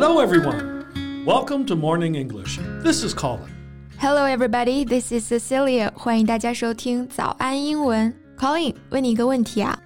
Hello, everyone. Welcome to Morning English. This is Colin. Hello, everybody. This is Cecilia. 欢迎大家收听早安英文。Colin，问你一个问题啊：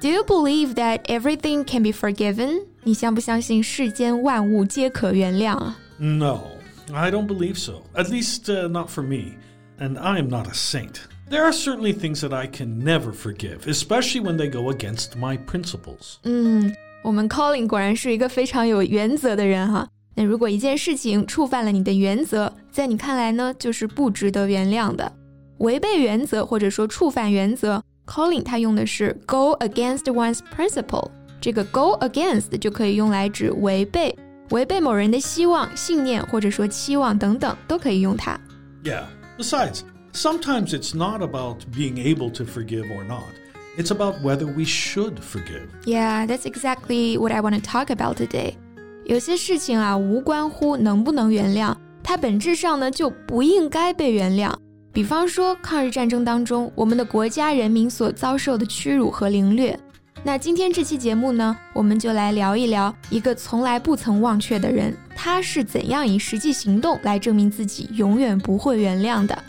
Do you believe that everything can be forgiven？你相不相信世间万物皆可原谅啊 No, I don't believe so. At least, uh, not for me. And I am not a saint. There are certainly things that I can never forgive, especially when they go against my principles. 嗯， 我们 Colin 果然是一个非常有原则的人哈。那如果一件事情触犯了你的原则，在你看来呢，就是不值得原谅的。违背原则或者说触犯原则，Colin 他用的是 go against one's principle。这个 go against 就可以用来指违背，违背某人的希望、信念或者说期望等等，都可以用它。Yeah. Besides, sometimes it's not about being able to forgive or not. It's about whether we should forgive. Yeah, that's exactly what I want to talk about today. 有些事情啊，无关乎能不能原谅，它本质上呢就不应该被原谅。比方说，抗日战争当中，我们的国家人民所遭受的屈辱和凌虐。那今天这期节目呢，我们就来聊一聊一个从来不曾忘却的人，他是怎样以实际行动来证明自己永远不会原谅的。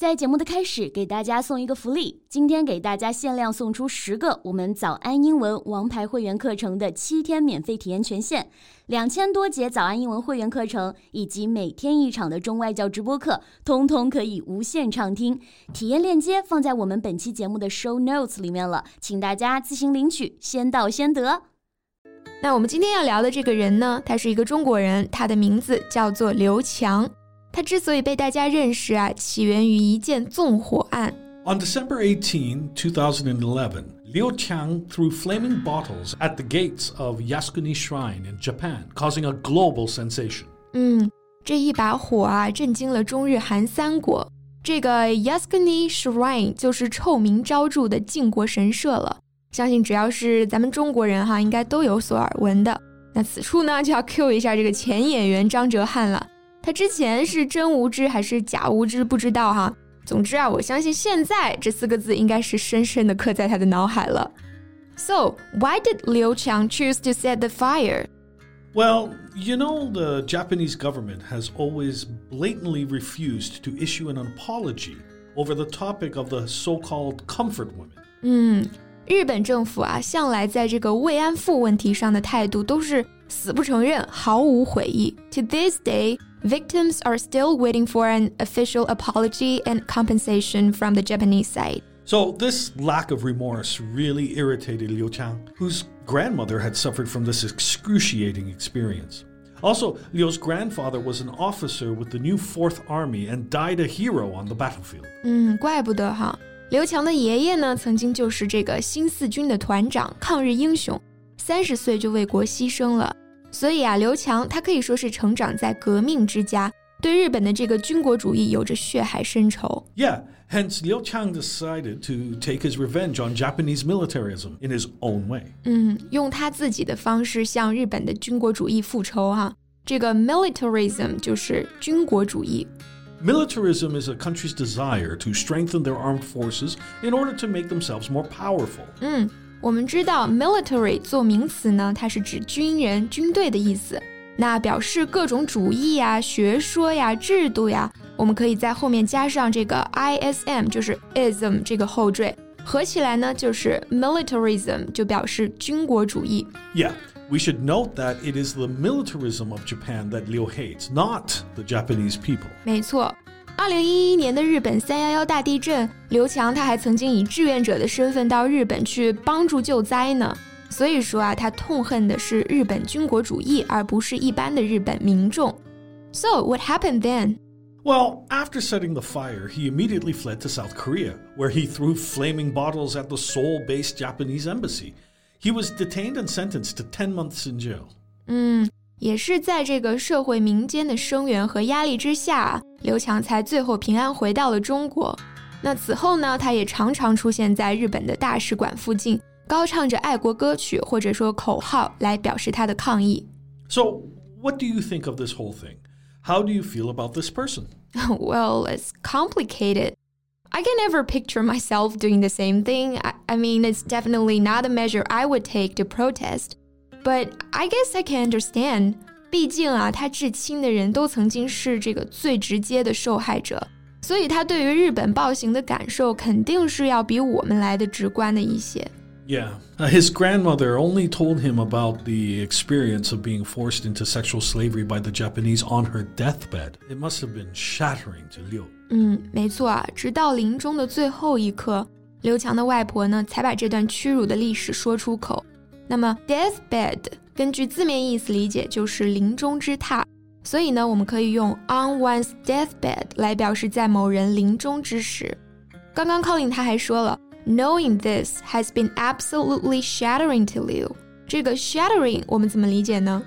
在节目的开始，给大家送一个福利。今天给大家限量送出十个我们早安英文王牌会员课程的七天免费体验权限，两千多节早安英文会员课程以及每天一场的中外教直播课，通通可以无限畅听。体验链接放在我们本期节目的 show notes 里面了，请大家自行领取，先到先得。那我们今天要聊的这个人呢，他是一个中国人，他的名字叫做刘强。他之所以被大家认识啊，起源于一件纵火案。On December 18, 2011, Liu Qiang threw flaming bottles at the gates of Yasukuni Shrine in Japan, causing a global sensation. 嗯，这一把火啊，震惊了中日韩三国。这个 Yasukuni Shrine 就是臭名昭着的靖国神社了。相信只要是咱们中国人哈，应该都有所耳闻的。那此处呢，就要 Q 一下这个前演员张哲瀚了。 他之前是真无知还是假无知不知道哈。总之啊，我相信现在这四个字应该是深深的刻在他的脑海了。So why did Liu Qiang choose to set the fire? Well, you know, the Japanese government has always blatantly refused to issue an apology over the topic of the so-called comfort women. 嗯，日本政府啊，向来在这个慰安妇问题上的态度都是死不承认，毫无悔意。To this day, victims are still waiting for an official apology and compensation from the Japanese side. So, this lack of remorse really irritated Liu Qiang, whose grandmother had suffered from this excruciating experience. Also, Liu's grandfather was an officer with the new Fourth Army and died a hero on the battlefield. 嗯，怪不得哈。刘强的爷爷呢，曾经就是这个新四军的团长，抗日英雄，三十岁就为国牺牲了。所以啊，刘强他可以说是成长在革命之家，对日本的这个军国主义有着血海深仇。Yeah, hence Liu Qiang decided to take his revenge on Japanese militarism in his own way. 嗯，用他自己的方式向日本的军国主义复仇哈、啊。这个 militarism 就是军国主义。Militarism is a country's desire to strengthen their armed forces in order to make themselves more powerful. 嗯。 我们知道 military 做名词呢，它是指军人、军队的意思。那表示各种主义呀、学说呀、制度呀，我们可以在后面加上这个 ism，就是 ism 这个后缀，合起来呢就是 militarism，就表示军国主义。Yeah. We should note that it is the militarism of Japan that Liu hates, not the Japanese people. 没错。 二零一一年的日本三幺幺大地震，刘强他还曾经以志愿者的身份到日本去帮助救灾呢。所以说啊，他痛恨的是日本军国主义，而不是一般的日本民众。So what happened then? Well, after setting the fire, he immediately fled to South Korea, where he threw flaming bottles at the Seoul based Japanese embassy. He was detained and sentenced to 10 months in jail. 嗯， 也是在这个社会民间的声援和压力之下，刘强才最后平安回到了中国。那此后呢，他也常常出现在日本的大使馆附近，高唱着爱国歌曲或者说口号来表示他的抗议。So, what do you think of this whole thing? How do you feel about this person? well, it's complicated. I can never picture myself doing the same thing. I, I mean, it's definitely not a measure I would take to protest. But I guess I can understand. 毕竟啊，他至亲的人都曾经是这个最直接的受害者，所以他对于日本暴行的感受肯定是要比我们来的直观的一些。Yeah. his grandmother only told him about the experience of being forced into sexual slavery by the Japanese on her deathbed. It must have been shattering to Liu. 嗯，没错啊，直到临终的最后一刻，刘强的外婆呢才把这段屈辱的历史说出口。 那么 deathbed 根据字面意思理解就是临终之榻，所以呢，我们可以用 on one's deathbed 来表示在某人临终之时。刚刚 Colin 他还说了。Knowing this has been absolutely shattering to Liu。这个 shattering 我们怎么理解呢？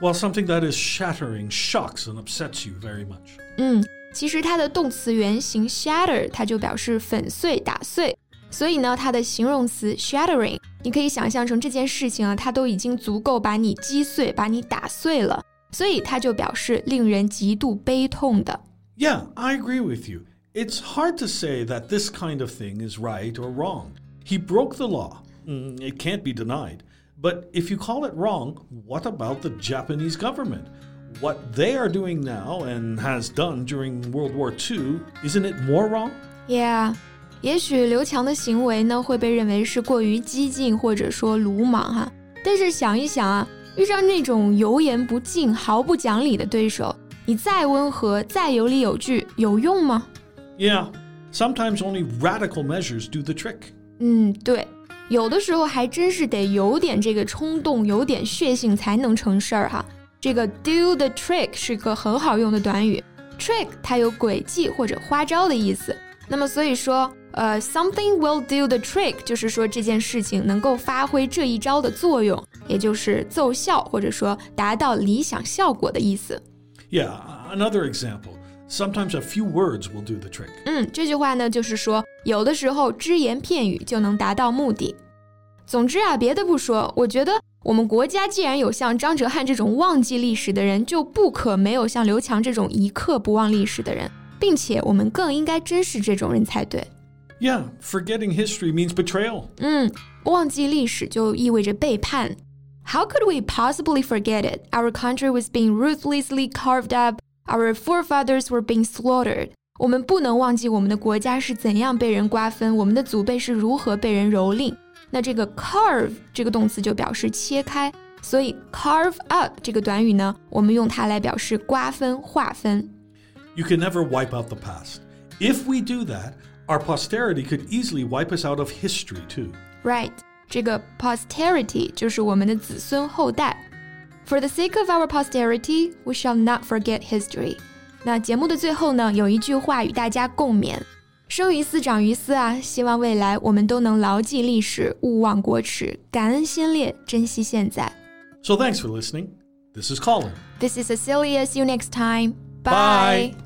Well, something that is shattering shocks and upsets you very much. 嗯，其实它的动词原形 shatter 它就表示粉碎、打碎，所以呢，它的形容词 shattering 你可以想象成这件事情啊，它都已经足够把你击碎、把你打碎了，所以它就表示令人极度悲痛的。Yeah, I agree with you. It's hard to say that this kind of thing is right or wrong. He broke the law. Mm, it can't be denied. But if you call it wrong, what about the Japanese government? What they are doing now and has done during World War II, isn't it more wrong? Yeah. 也许刘强的行为呢会被认为是过于激进或者说鲁莽哈，但是想一想啊，遇上那种油盐不进、毫不讲理的对手，你再温和、再有理有据，有用吗？yeah, sometimes only radical measures do the trick. 嗯，对，有的时候还真是得有点这个冲动，有点血性才能成事儿哈。这个 do the trick 是个很好用的短语，trick 它有诡计或者花招的意思。那么所以说，呃，something will do the trick 就是说这件事情能够发挥这一招的作用，也就是奏效或者说达到理想效果的意思。Yeah, another example. Sometimes a few words will do the trick. 嗯，这句话呢，就是说，有的时候只言片语就能达到目的。总之啊，别的不说，我觉得我们国家既然有像张哲瀚这种忘记历史的人，就不可没有像刘强这种一刻不忘历史的人，并且我们更应该珍视这种人才对。Yeah, forgetting history means betrayal. 嗯，忘记历史就意味着背叛。How could we possibly forget it? Our country was being ruthlessly carved up Our forefathers were being slaughtered。我们不能忘记我们的国家是怎样被人瓜分，我们的祖辈是如何被人蹂躏。那这个 carve 这个动词就表示切开，所以 carve up 这个短语呢，我们用它来表示瓜分、划分。 You can never wipe out the past. If we do that, our posterity could easily wipe us out of history too. Right，这个 posterity 就是我们的子孙后代。For the sake of our posterity, we shall not forget history. 那节目的最后呢，有一句话与大家共勉：生于斯，长于斯啊！希望未来我们都能牢记历史，勿忘国耻，感恩先烈，珍惜现在。So thanks for listening. This is Colin. This is Cecilia. See you next time. Bye.